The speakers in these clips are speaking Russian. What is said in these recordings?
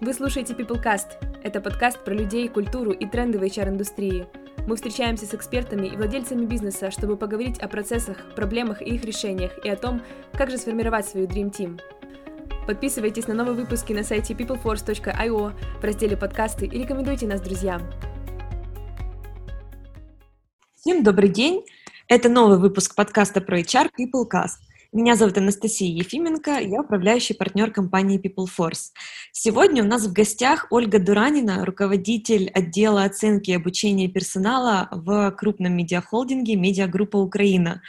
Вы слушаете PeopleCast. Это подкаст про людей, культуру и тренды в HR-индустрии. Мы встречаемся с экспертами и владельцами бизнеса, чтобы поговорить о процессах, проблемах и их решениях, и о том, как же сформировать свою Dream Team. Подписывайтесь на новые выпуски на сайте peopleforce.io в разделе «Подкасты» и рекомендуйте нас друзьям. Всем добрый день! Это новый выпуск подкаста про HR PeopleCast. Меня зовут Анастасия Ефименко, я управляющий партнер компании PeopleForce. Сегодня у нас в гостях Ольга Дуранина, руководитель отдела оценки и обучения персонала в крупном медиахолдинге «Медиагруппа Украина».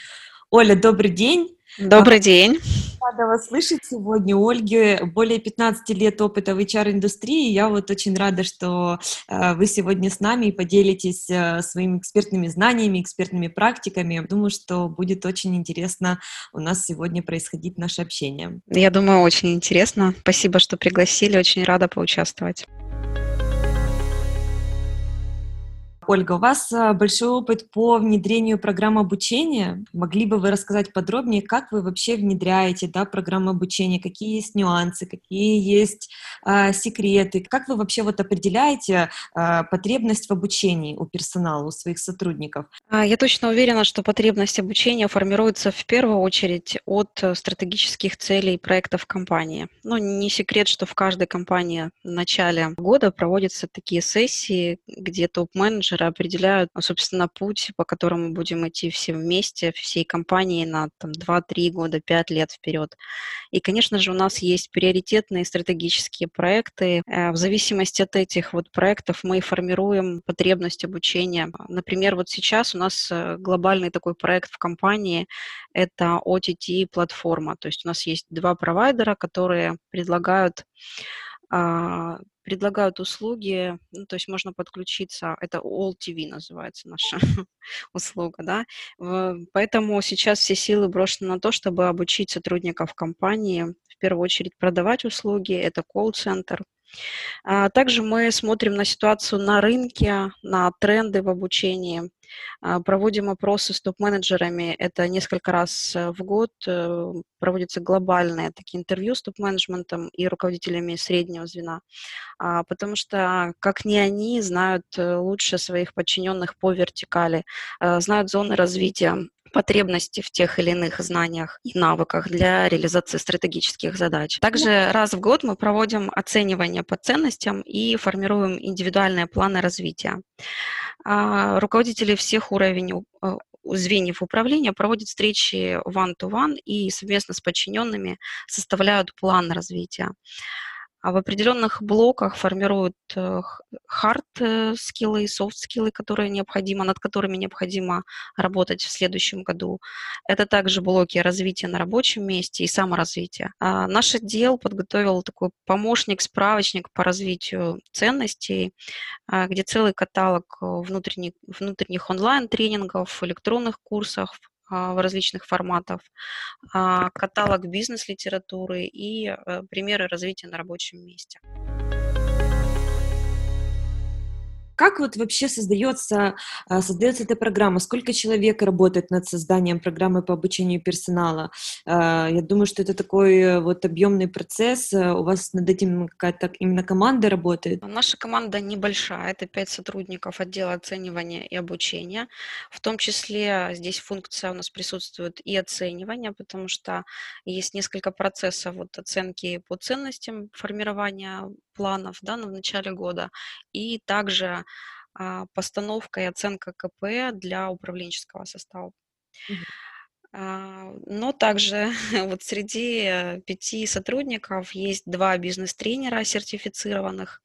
Оля, добрый день! Добрый день. Рада вас слышать сегодня. У Ольги более 15 лет опыта в HR-индустрии. Я вот очень рада, что э, вы сегодня с нами и поделитесь э, своими экспертными знаниями, экспертными практиками. Думаю, что будет очень интересно у нас сегодня происходить наше общение. Я думаю, очень интересно. Спасибо, что пригласили. Очень рада поучаствовать. Ольга, у вас а, большой опыт по внедрению программ обучения. Могли бы вы рассказать подробнее, как вы вообще внедряете да, программы обучения, какие есть нюансы, какие есть а, секреты, как вы вообще вот определяете а, потребность в обучении у персонала, у своих сотрудников? А, я точно уверена, что потребность обучения формируется в первую очередь от э, стратегических целей проектов компании. Ну, не секрет, что в каждой компании в начале года проводятся такие сессии, где топ-менеджеры менеджеры определяют, а, собственно, путь, по которому будем идти все вместе, всей компанией на там, 2-3 года, 5 лет вперед. И, конечно же, у нас есть приоритетные стратегические проекты. Э, в зависимости от этих вот проектов мы формируем потребность обучения. Например, вот сейчас у нас э, глобальный такой проект в компании – это OTT-платформа. То есть у нас есть два провайдера, которые предлагают а, предлагают услуги, ну, то есть можно подключиться, это All TV называется наша услуга, да, поэтому сейчас все силы брошены на то, чтобы обучить сотрудников компании, в первую очередь продавать услуги, это колл-центр, а также мы смотрим на ситуацию на рынке, на тренды в обучении, проводим опросы с топ-менеджерами. Это несколько раз э, в год э, проводятся глобальные такие интервью с топ-менеджментом и руководителями среднего звена, а, потому что как ни они знают э, лучше своих подчиненных по вертикали, знают зоны развития потребности в тех или иных знаниях и навыках для реализации стратегических задач. Также раз в год мы проводим оценивание по ценностям и формируем индивидуальные планы развития. А, руководители всех уровней э, звеньев управления проводят встречи one-to-one и совместно с подчиненными составляют план развития а в определенных блоках формируют хард-скиллы э, и софт-скиллы, которые необходимо, над которыми необходимо работать в следующем году. Это также блоки развития на рабочем месте и саморазвития. А наш отдел подготовил такой помощник, справочник по развитию ценностей, а, где целый каталог внутренних, внутренних онлайн-тренингов, электронных курсов, в различных форматах, а, каталог бизнес-литературы и э, примеры развития на рабочем месте. Как вот вообще создается, а, создается эта программа? Сколько человек работает над созданием программы по обучению персонала? А, я думаю, что это такой э, вот объемный процесс. Э, у вас над этим какая-то именно команда работает? Наша команда небольшая, это пять сотрудников отдела оценивания и обучения. В том числе здесь функция у нас присутствует и оценивание, потому что есть несколько процессов вот оценки по ценностям формирования планов да, в начале года, и также а, постановка и оценка КП для управленческого состава. А, но также вот среди э, пяти сотрудников есть два бизнес-тренера сертифицированных.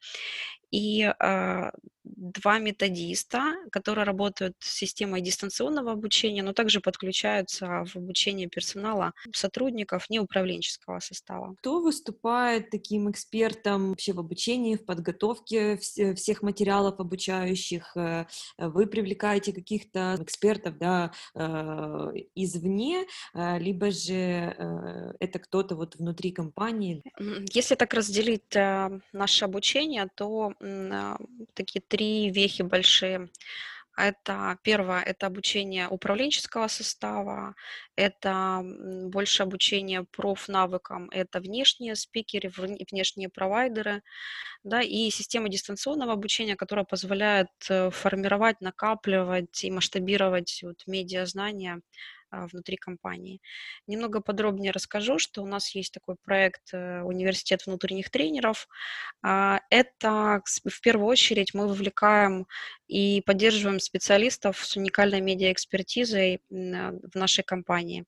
И а, два методиста, которые работают с системой дистанционного обучения, но также подключаются в обучение персонала сотрудников неуправленческого состава. Кто выступает таким экспертом вообще в обучении, в подготовке всех материалов обучающих? Э, вы привлекаете каких-то экспертов да, э, извне, э, либо же это кто-то вот внутри компании? Если так разделить наше обучение, то такие три вехи большие. Это первое, это обучение управленческого состава, это больше обучение профнавыкам, это внешние спикеры, внешние провайдеры, да, и система дистанционного обучения, которая позволяет э, формировать, накапливать и масштабировать вот медиазнания а, внутри компании. Немного подробнее расскажу, что у нас есть такой проект э, «Университет внутренних тренеров». А, это в первую очередь мы вовлекаем и поддерживаем специалистов с уникальной медиаэкспертизой в нашей компании.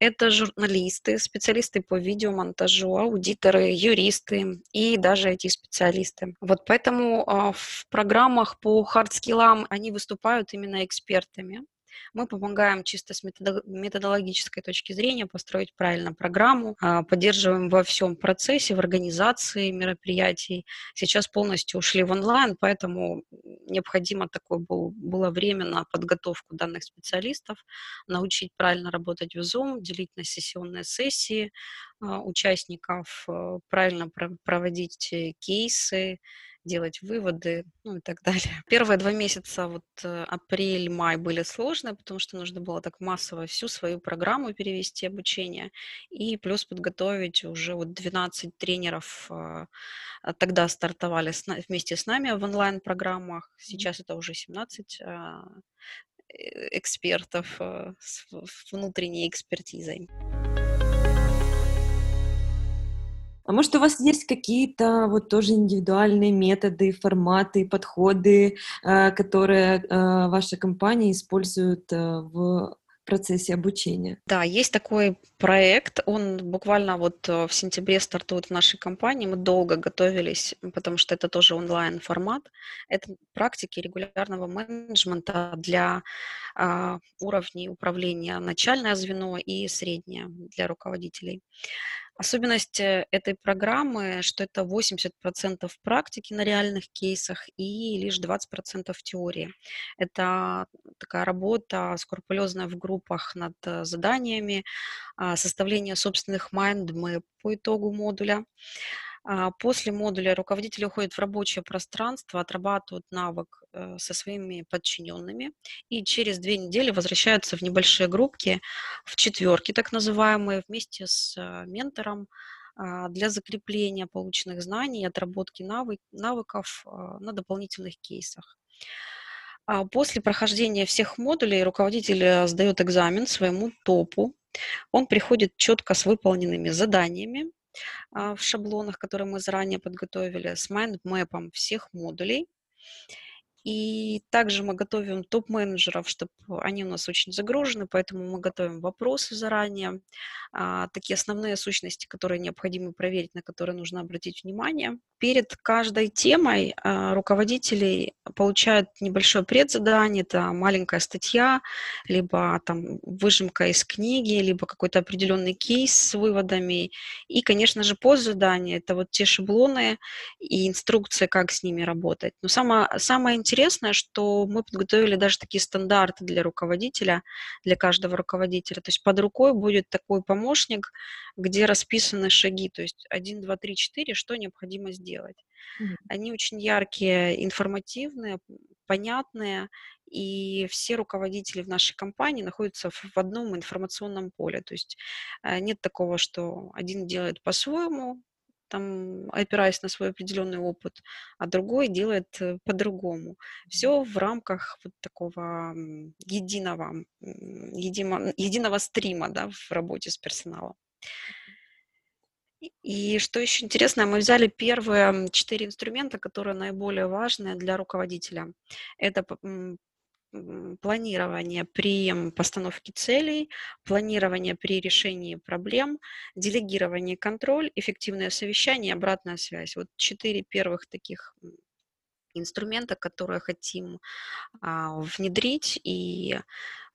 Это журналисты, специалисты по видеомонтажу, аудиторы, юристы и даже IT-специалисты. Вот поэтому а, в программах по hard skill ам они выступают именно экспертами. Мы помогаем чисто с методологической точки зрения построить правильно программу, а, поддерживаем во всем процессе, в организации мероприятий. Сейчас полностью ушли в онлайн, поэтому необходимо такое был, было время на подготовку данных специалистов, научить правильно работать в Zoom, делить на сессионные сессии а, участников, э, правильно проводить э, кейсы, делать выводы, ну и так далее. Первые два месяца, вот э, апрель-май были сложные, потому что нужно было так массово всю свою программу перевести обучение и плюс подготовить уже вот 12 тренеров а, а, тогда стартовали вместе с нами в онлайн-программах, сейчас это уже 17 а, э, экспертов с внутренней экспертизой. А может, у вас есть какие-то вот тоже индивидуальные методы, форматы, подходы, э, которые э, ваша компания использует э, в процессе обучения? Да, есть такой проект, он буквально вот в сентябре стартует в нашей компании, мы долго готовились, потому что это тоже онлайн-формат, это практики регулярного менеджмента для а, уровней управления начальное звено и среднее для руководителей. Особенность э, этой программы, что это 80% практики на реальных кейсах и лишь 20% теории. Это такая работа скрупулезная в группах над э, заданиями, а, составление собственных map по итогу модуля. А, после модуля руководители уходят в рабочее пространство, отрабатывают навык э, со своими подчиненными и через две недели возвращаются в небольшие группки, в четверки так называемые, вместе с э, ментором а, для закрепления полученных знаний отработки навык, навыков а, на дополнительных кейсах. После прохождения всех модулей руководитель э, сдает экзамен своему топу. Он приходит четко с выполненными заданиями, в шаблонах, которые мы заранее подготовили, с майндмэпом всех модулей. И также мы готовим топ-менеджеров, чтобы они у нас очень загружены, поэтому мы готовим вопросы заранее, а, такие основные сущности, которые необходимо проверить, на которые нужно обратить внимание. Перед каждой темой а, руководители получают небольшое предзадание, это маленькая статья, либо там выжимка из книги, либо какой-то определенный кейс с выводами. И, конечно же, постзадание, это вот те шаблоны и инструкции, как с ними работать. Но самое, самое интересное, что мы подготовили даже такие стандарты для руководителя, для каждого руководителя. То есть под рукой будет такой помощник, где расписаны шаги, то есть 1, 2, 3, 4, что необходимо сделать. Mm-hmm. Они очень яркие, информативные, понятные, и все руководители в нашей компании находятся в одном информационном поле. То есть э, нет такого, что один делает по-своему, там, опираясь на свой определенный опыт, а другой делает э, по-другому. Все в рамках вот такого единого, единого, единого стрима да, в работе с персоналом. И что еще интересно, мы взяли первые четыре инструмента, которые наиболее важные для руководителя. Это планирование при постановке целей, планирование при решении проблем, делегирование контроль, эффективное совещание обратная связь. Вот четыре первых таких инструмента, которые хотим а, внедрить и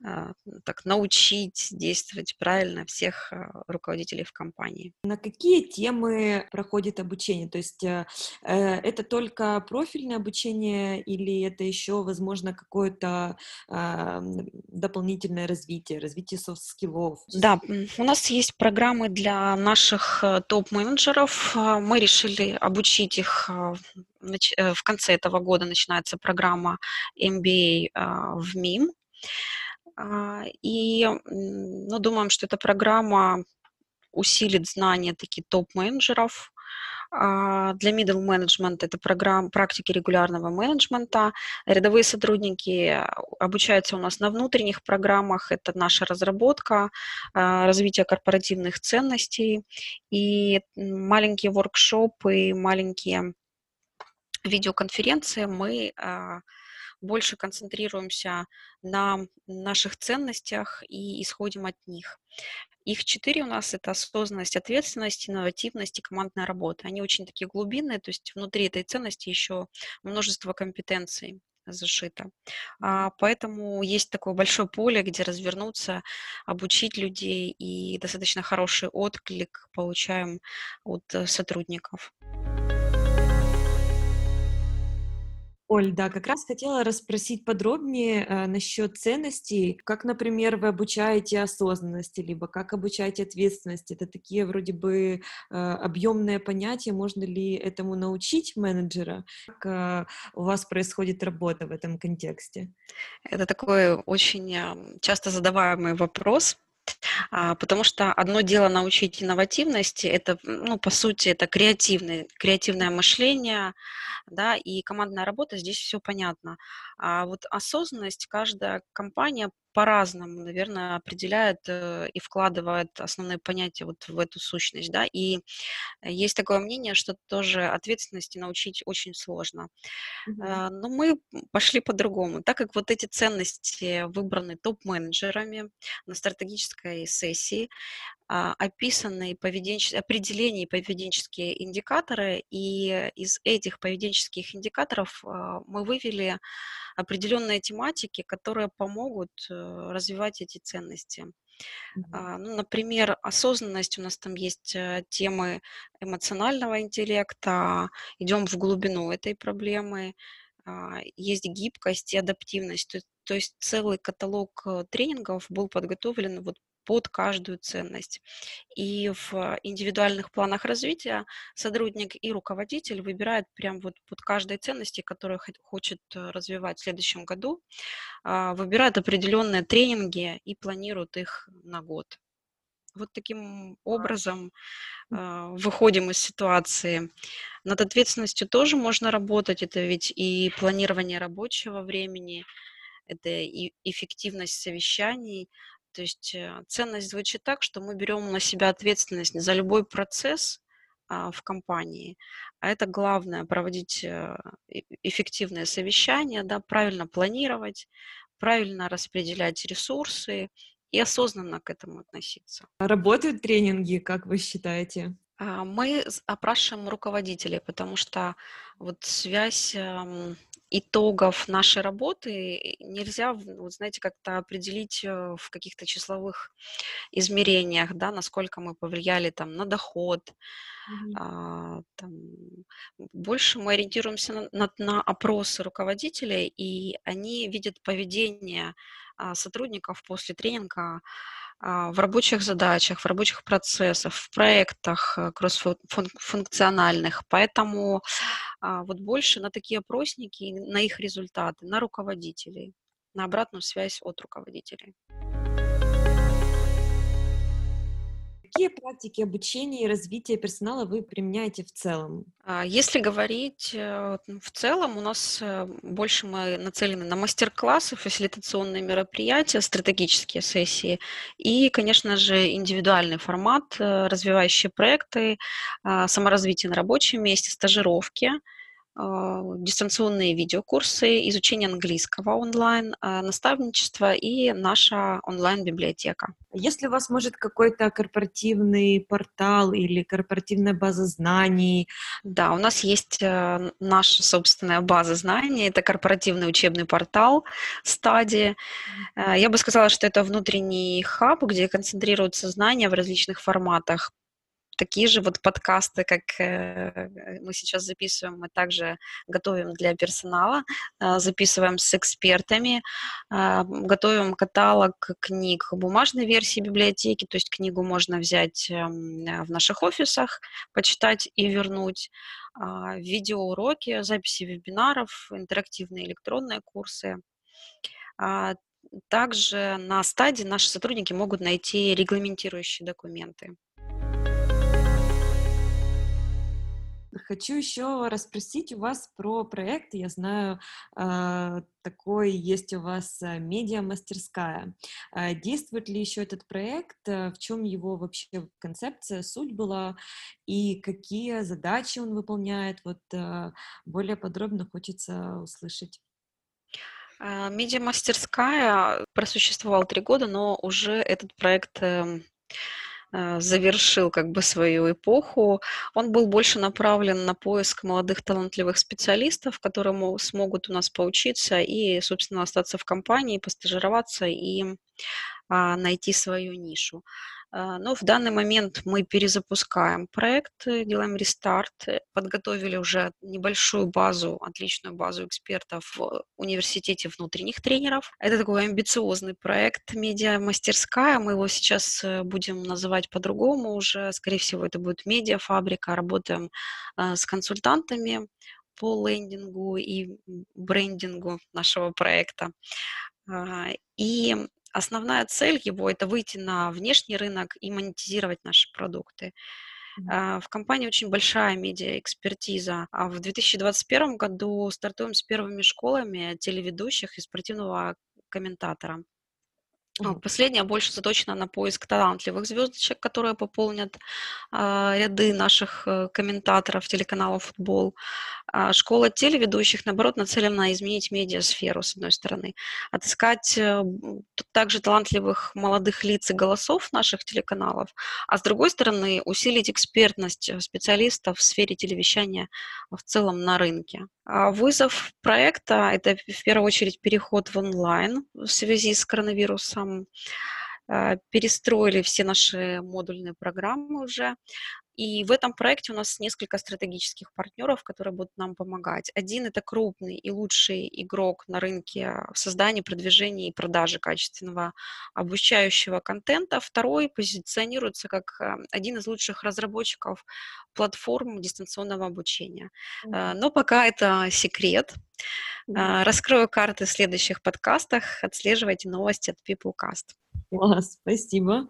а, так научить действовать правильно всех а, руководителей в компании. На какие темы проходит обучение? То есть э, э, это только профильное обучение или это еще, возможно, какое-то э, дополнительное развитие, развитие soft skill ов? Да, у нас есть программы для наших э, топ-менеджеров. Мы решили обучить их в конце этого года начинается программа MBA в МИМ. И ну, думаем, что эта программа усилит знания таких топ-менеджеров, а, для middle management это программ практики регулярного менеджмента. Рядовые сотрудники обучаются у нас на внутренних программах. Это наша разработка, а, развитие корпоративных ценностей и маленькие воркшопы, маленькие видеоконференции мы а, больше концентрируемся на наших ценностях и исходим от них. Их четыре у нас – это осознанность, ответственность, инновативность и командная работа. Они очень такие глубинные, то есть внутри этой ценности еще множество компетенций зашито. А, поэтому есть такое большое поле, где развернуться, обучить людей, и достаточно хороший отклик получаем от э, сотрудников. Оль, да, как раз хотела расспросить подробнее э, насчет ценностей, как, например, вы обучаете осознанности, либо как обучаете ответственности. Это такие вроде бы э, объемные понятия, можно ли этому научить менеджера? Как э, у вас происходит работа в этом контексте? Это такой очень часто задаваемый вопрос, потому что одно дело научить инновативности, это, ну, по сути, это креативное, креативное мышление, да, и командная работа, здесь все понятно. А вот осознанность каждая компания по-разному, наверное, определяет э, и вкладывает основные понятия вот в эту сущность, да, и есть такое мнение, что тоже ответственности научить очень сложно. Mm-hmm. Но мы пошли по-другому, так как вот эти ценности выбраны топ-менеджерами на стратегической сессии, описаны поведенческие, определения и поведенческие индикаторы, и из этих поведенческих индикаторов а, мы вывели определенные тематики, которые помогут э, развивать эти ценности. Mm-hmm. Ну, например, осознанность, у нас там есть э, темы эмоционального интеллекта, идем в глубину этой проблемы, есть гибкость и адаптивность. То, то есть целый каталог э, тренингов был подготовлен вот под каждую ценность. И в индивидуальных планах развития сотрудник и руководитель выбирает прям вот под каждой ценности, которую хочет э, развивать в следующем году, а, выбирает определенные тренинги и планирует их на год. Вот таким образом э, выходим из ситуации. Над ответственностью тоже можно работать. Это ведь и планирование рабочего времени, это и эффективность совещаний, то есть э, ценность звучит так, что мы берем на себя ответственность за любой процесс а, в компании, а это главное проводить э, эффективное совещание, да, правильно планировать, правильно распределять ресурсы и осознанно к этому относиться. Работают тренинги, как вы считаете? А, мы опрашиваем руководителей, потому что вот связь итогов нашей работы нельзя, вот знаете, как-то определить э, в каких-то числовых измерениях, да, насколько мы повлияли там на доход. Mm-hmm. А, там, больше мы ориентируемся на, на, на опросы руководителей, и они видят поведение а, сотрудников после тренинга в рабочих задачах, в рабочих процессах, в проектах э, кроссфункциональных. Поэтому а, вот больше на такие опросники, на их результаты, на руководителей, на обратную связь от руководителей. Какие практики обучения и развития персонала вы применяете в целом? А, если говорить э, в целом, у нас э, больше мы нацелены на мастер-классы, фасилитационные мероприятия, стратегические сессии и, конечно же, индивидуальный формат, э, развивающие проекты, а, саморазвитие на рабочем месте, стажировки – дистанционные видеокурсы, изучение английского онлайн, а, наставничество и наша онлайн-библиотека. Если у вас, может, какой-то корпоративный портал или корпоративная база знаний? Да, у нас есть э, наша собственная база знаний, это корпоративный учебный портал стадии. Э, я бы сказала, что это внутренний хаб, где концентрируются знания в различных форматах такие же вот подкасты, как э, мы сейчас записываем, мы также готовим для персонала, э, записываем с экспертами, э, готовим каталог книг бумажной версии библиотеки, то есть книгу можно взять эм, в наших офисах, почитать и вернуть, а, видеоуроки, записи вебинаров, интерактивные электронные курсы. А, также на стадии наши сотрудники могут найти регламентирующие документы. Хочу еще расспросить у вас про проект. Я знаю, э, такой есть у вас э, медиа-мастерская. Э, действует ли еще этот проект? В чем его вообще концепция, суть была? И какие задачи он выполняет? Вот более подробно хочется услышать. Медиа-мастерская просуществовала три года, но уже этот проект эм, Э, завершил как бы свою эпоху. Он был больше направлен на поиск молодых талантливых специалистов, которые смогут у нас поучиться и, собственно, остаться в компании, постажироваться и а, найти свою нишу. А, но в данный момент мы перезапускаем проект, э, делаем рестарт, э, подготовили уже небольшую базу, отличную базу экспертов в университете внутренних тренеров. Это такой амбициозный проект «Медиа-мастерская». Мы его сейчас э, будем называть по-другому уже. Скорее всего, это будет «Медиа-фабрика». Работаем с консультантами по лендингу и брендингу нашего проекта. А, и Основная цель его– это выйти на внешний рынок и монетизировать наши продукты. Mm-hmm. В компании очень большая медиа-экспертиза. А в 2021 году стартуем с первыми школами телеведущих и спортивного комментатора. Mm-hmm. Последняя больше заточена на поиск талантливых звездочек, которые пополнят э, ряды наших э, комментаторов телеканала «Футбол». А школа телеведущих, наоборот, нацелена на изменить медиасферу, с одной стороны. Отыскать э, также талантливых молодых лиц и голосов наших телеканалов, а с другой стороны, усилить экспертность специалистов в сфере телевещания в целом на рынке. А вызов проекта – это в первую очередь переход в онлайн в связи с коронавирусом. А, перестроили все наши модульные программы уже. И в этом проекте у нас несколько стратегических партнеров, которые будут нам помогать. Один – это крупный и лучший игрок на рынке в создании, продвижении и продаже качественного обучающего контента. Второй позиционируется как э, один из лучших разработчиков платформ дистанционного обучения. Mm-hmm. Но пока это секрет. Mm-hmm. Раскрою карты в следующих подкастах. Отслеживайте новости от Peoplecast. Класс, спасибо.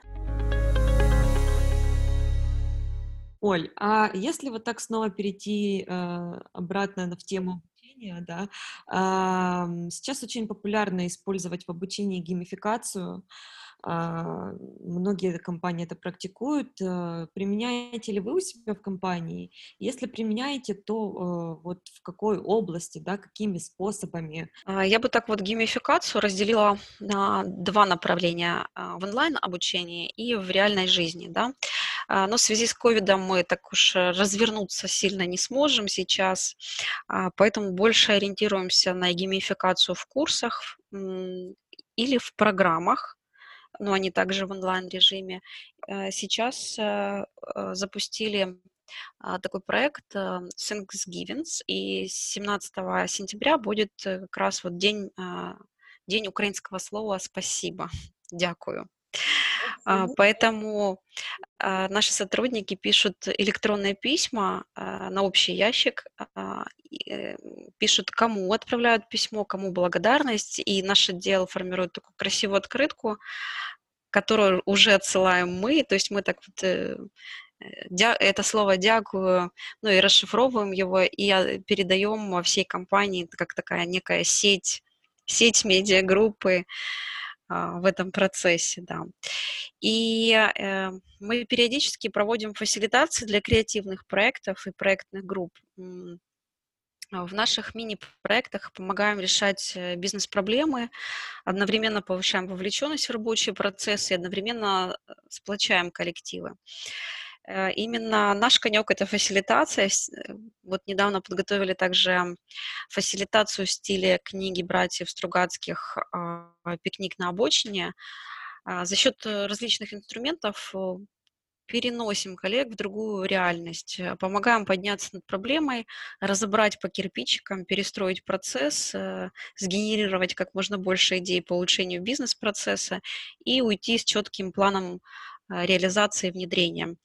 Оль, а если вот так снова перейти э, обратно в тему обучения, да, э, сейчас очень популярно использовать в обучении геймификацию. Э, многие компании это практикуют. Э, применяете ли вы у себя в компании? Если применяете, то э, вот в какой области, да, какими способами? А, я бы так вот геймификацию разделила на два направления а, в онлайн обучении и в реальной жизни, да. А, но в связи с ковидом мы так уж э, развернуться сильно не сможем сейчас, а, поэтому больше ориентируемся на геймификацию в курсах или в программах, но они также в онлайн-режиме. Э, сейчас э, запустили а, такой проект Thanksgiving, и 17 сентября будет как раз вот день, день украинского слова «спасибо», «дякую». А, поэтому а, наши сотрудники пишут электронные письма а, на общий ящик, э, пишут, кому отправляют письмо, кому благодарность, и наш отдел формирует такую красивую открытку, которую уже отсылаем мы, то есть мы так вот э, это слово «дякую», ну и расшифровываем его, и передаем всей компании, как такая некая сеть, сеть медиагруппы, а, в этом процессе, да. И э, мы периодически проводим фасилитации для креативных проектов и проектных групп. В наших мини-проектах помогаем решать э, бизнес-проблемы, одновременно повышаем вовлеченность в рабочие процессы и одновременно э, сплочаем коллективы. Э, именно наш конек – это фасилитация. Э, вот недавно подготовили также фасилитацию в стиле книги братьев Стругацких а, «Пикник на обочине». А, за счет различных инструментов переносим коллег в другую реальность, э, помогаем подняться над проблемой, разобрать по кирпичикам, перестроить процесс, э, сгенерировать как можно больше идей по улучшению бизнес-процесса и уйти с четким планом э, реализации и внедрения.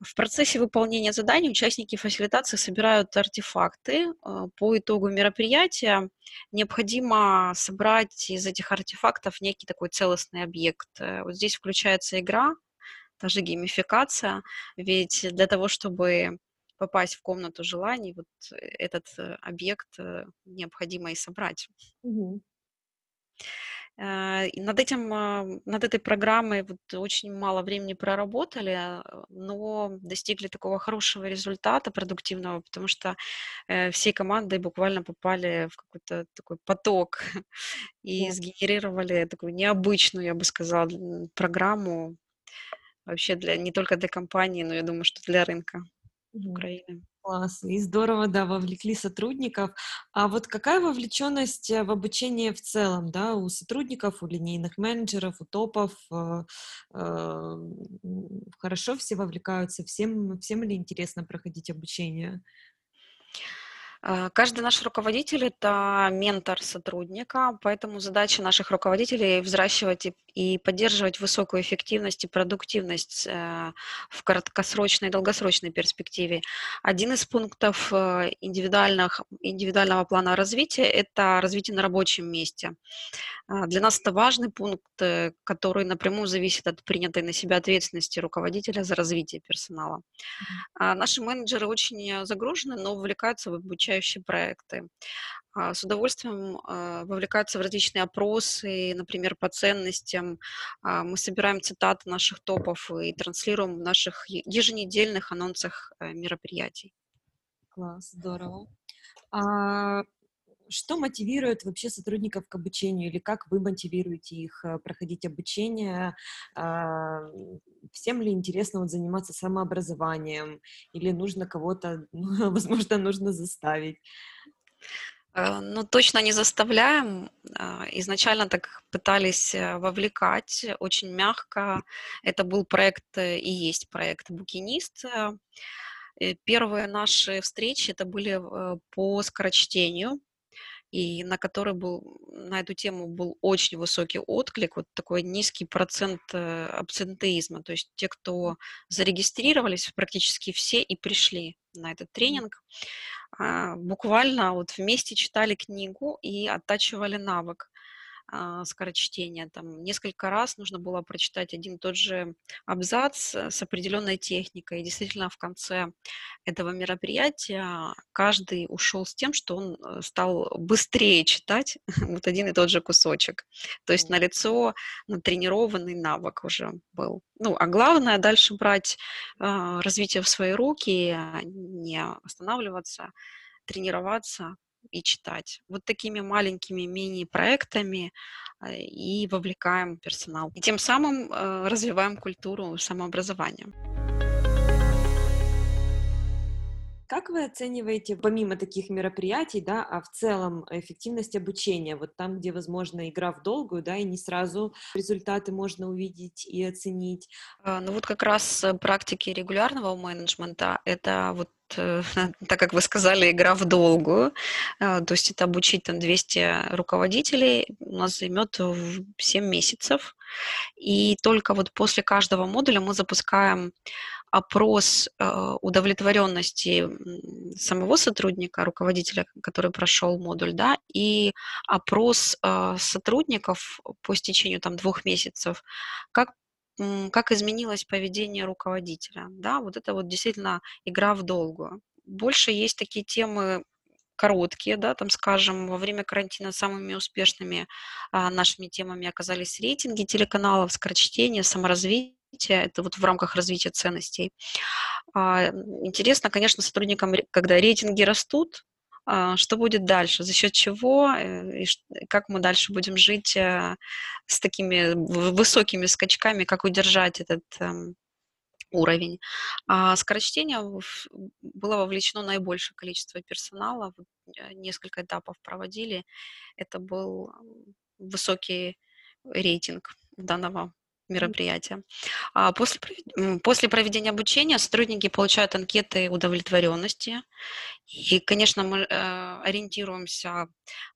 В процессе выполнения заданий участники фасилитации собирают артефакты. По итогу мероприятия необходимо собрать из этих артефактов некий такой целостный объект. Вот здесь включается игра, та же геймификация, ведь для того, чтобы попасть в комнату желаний, вот э, этот э, объект э, необходимо и собрать. Угу. И над этим, а, над этой программой вот очень мало времени проработали, но достигли такого хорошего результата продуктивного, потому что всей командой буквально попали в какой-то такой поток и сгенерировали такую необычную, я бы сказала, программу, вообще для не только для компании, но я думаю, что для рынка угу. Украины. Класс, и здорово, да, вовлекли сотрудников. А вот какая вовлеченность э, в обучение в целом, да, у сотрудников, у линейных менеджеров, у топов? Э, э, хорошо все вовлекаются, всем, всем ли интересно проходить обучение? Э, каждый наш руководитель– это ментор сотрудника, поэтому задача наших руководителей– взращивать и поддерживать высокую эффективность и продуктивность э, в краткосрочной и долгосрочной перспективе. Один из пунктов э, индивидуальных, индивидуального плана развития– это развитие на рабочем месте. Для нас это важный пункт, который напрямую зависит от принятой на себя ответственности руководителя за развитие персонала. Наши менеджеры очень загружены, но увлекаются в обучение обучающие проекты. А, с удовольствием а, вовлекаются в различные опросы, например, по ценностям. А, мы собираем цитаты наших топов и транслируем в наших еженедельных анонсах э, мероприятий. Класс, здорово. Что мотивирует вообще сотрудников к обучению или как вы мотивируете их э, проходить обучение? Всем ли интересно вот заниматься самообразованием или нужно кого-то, возможно, нужно заставить? Э, ну, точно не заставляем. А, изначально так пытались э, вовлекать очень мягко. Это был проект и есть проект «Букинист». Первые наши встречи это были по скорочтению и на который был, на эту тему был очень высокий отклик, вот такой низкий процент э, абсентеизма, то есть те, кто зарегистрировались, практически все и пришли на этот тренинг, а, буквально вот вместе читали книгу и оттачивали навык скорочтения. Там несколько раз нужно было прочитать один и тот же абзац с определенной техникой. И действительно в конце этого мероприятия каждый ушел с тем, что он э, стал быстрее читать вот один и тот же кусочек. То есть на лицо натренированный навык уже был. Ну, а главное дальше брать э, развитие в свои руки, а не останавливаться, тренироваться, и читать. Вот такими маленькими мини-проектами э, и вовлекаем персонал. И тем самым э, развиваем культуру самообразования. Как вы оцениваете, помимо таких мероприятий, да, а в целом эффективность обучения? Вот там, где, возможно, игра в долгую, да, и не сразу результаты можно увидеть и оценить. А, ну вот как раз практики регулярного менеджмента — это вот э, так как вы сказали, игра в долгую, а, то есть это обучить там 200 руководителей у нас займет 7 месяцев, и только вот после каждого модуля мы запускаем опрос э, удовлетворенности самого сотрудника, руководителя, который прошел модуль, да, и опрос э, сотрудников по истечению там двух месяцев, как как изменилось поведение руководителя, да, вот это вот действительно игра в долгую. Больше есть такие темы короткие, да, там, скажем, во время карантина самыми успешными а, нашими темами оказались рейтинги телеканалов, скорочтение, саморазвитие, это вот в рамках развития ценностей. А, интересно, конечно, сотрудникам, когда рейтинги растут, что будет дальше, за счет чего э, и как мы дальше будем жить э, с такими высокими скачками, как удержать этот эм, уровень. А скорочтение было вовлечено наибольшее количество персонала, э, несколько этапов проводили. Это был высокий рейтинг данного мероприятия. А после, после проведения обучения сотрудники получают анкеты удовлетворенности. И, конечно, мы э, ориентируемся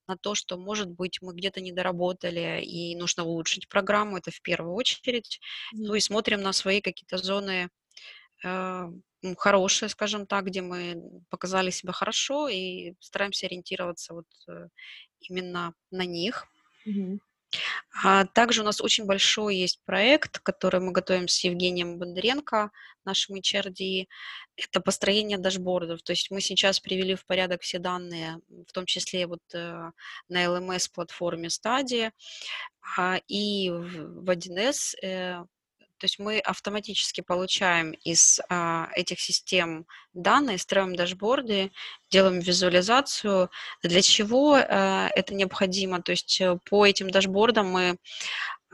на то, что, может быть, мы где-то не доработали и нужно улучшить программу, это в первую очередь. Ну и смотрим на свои какие-то зоны э, хорошие, скажем так, где мы показали себя хорошо и стараемся ориентироваться вот э, именно на них. Mm-hmm. А также у нас очень большой есть проект, который мы готовим с Евгением Бондаренко, нашим HRD. Это построение дашбордов. То есть мы сейчас привели в порядок все данные, в том числе вот э, на LMS-платформе Стадия а, и в 1С то есть мы автоматически получаем из а, этих систем данные, строим дашборды, делаем визуализацию. Для чего а, это необходимо? То есть э, по этим дашбордам мы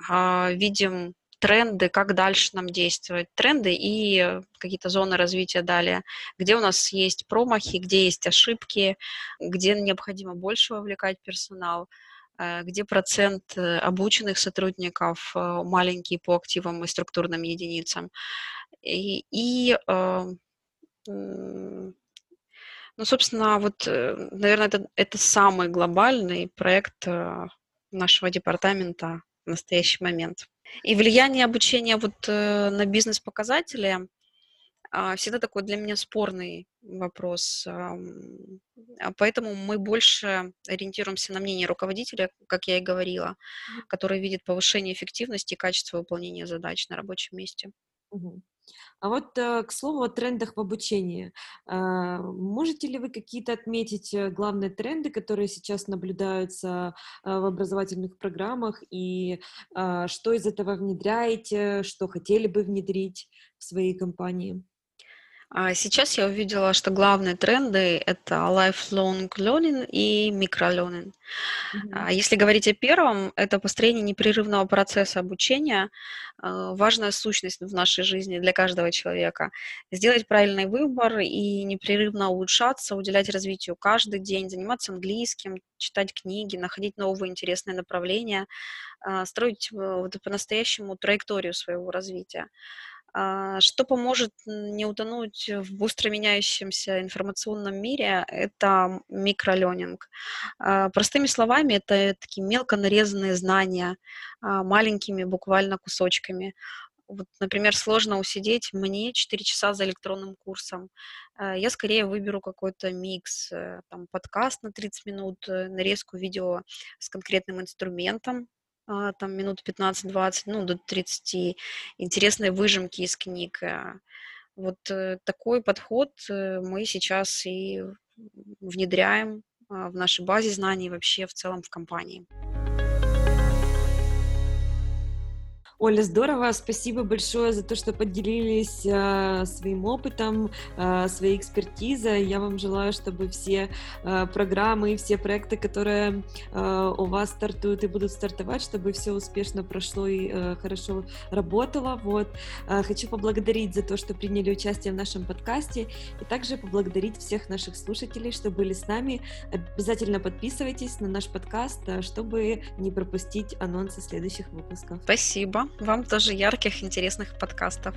а, видим тренды, как дальше нам действовать, тренды и какие-то зоны развития далее, где у нас есть промахи, где есть ошибки, где необходимо больше вовлекать персонал. Э, где процент э, обученных сотрудников э, маленький по активам и структурным единицам. И, и ну, собственно, вот, наверное, это, это самый глобальный проект нашего департамента в настоящий момент. И влияние обучения вот на бизнес-показатели всегда такой для меня спорный вопрос. А поэтому мы больше ориентируемся на мнение руководителя, как я и говорила, который видит повышение эффективности и качества выполнения задач на рабочем месте. А вот, э, к слову, о трендах в обучении. А, можете ли вы какие-то отметить э, главные тренды, которые сейчас наблюдаются э, в образовательных программах, и что из этого внедряете, что хотели бы внедрить в своей компании? А сейчас я увидела, что главные тренды– это lifelong learning и microlearning. Mm-hmm. Если говорить о первом, это построение непрерывного процесса обучения, а, важная сущность в нашей жизни для каждого человека. Сделать правильный выбор и непрерывно улучшаться, уделять развитию каждый день, заниматься английским, читать книги, находить новые интересные направления, а, строить э, по-настоящему траекторию своего развития. А, что поможет не утонуть в быстро меняющемся информационном мире, это микроленинг. А, простыми словами, это такие мелко нарезанные знания, а, маленькими буквально кусочками. Вот, например, сложно усидеть мне 4 часа за электронным курсом. Я скорее выберу какой-то микс, э, там, подкаст на 30 минут, э, нарезку видео с конкретным инструментом, там минут 15-20, ну, до 30, интересные выжимки из книг. Э. Вот э, такой подход э, мы сейчас и внедряем а, в нашей базе знаний вообще в целом в компании. Оля, здорово, спасибо большое за то, что поделились э, своим опытом, э, своей экспертизой. Я вам желаю, чтобы все э, программы и все проекты, которые э, у вас стартуют и будут стартовать, чтобы все успешно прошло и э, хорошо работало. Вот. Э, хочу поблагодарить за то, что приняли участие в нашем подкасте, и также поблагодарить всех наших слушателей, что были с нами. Обязательно подписывайтесь на наш подкаст, чтобы не пропустить анонсы следующих выпусков. Спасибо. Вам тоже ярких, интересных подкастов.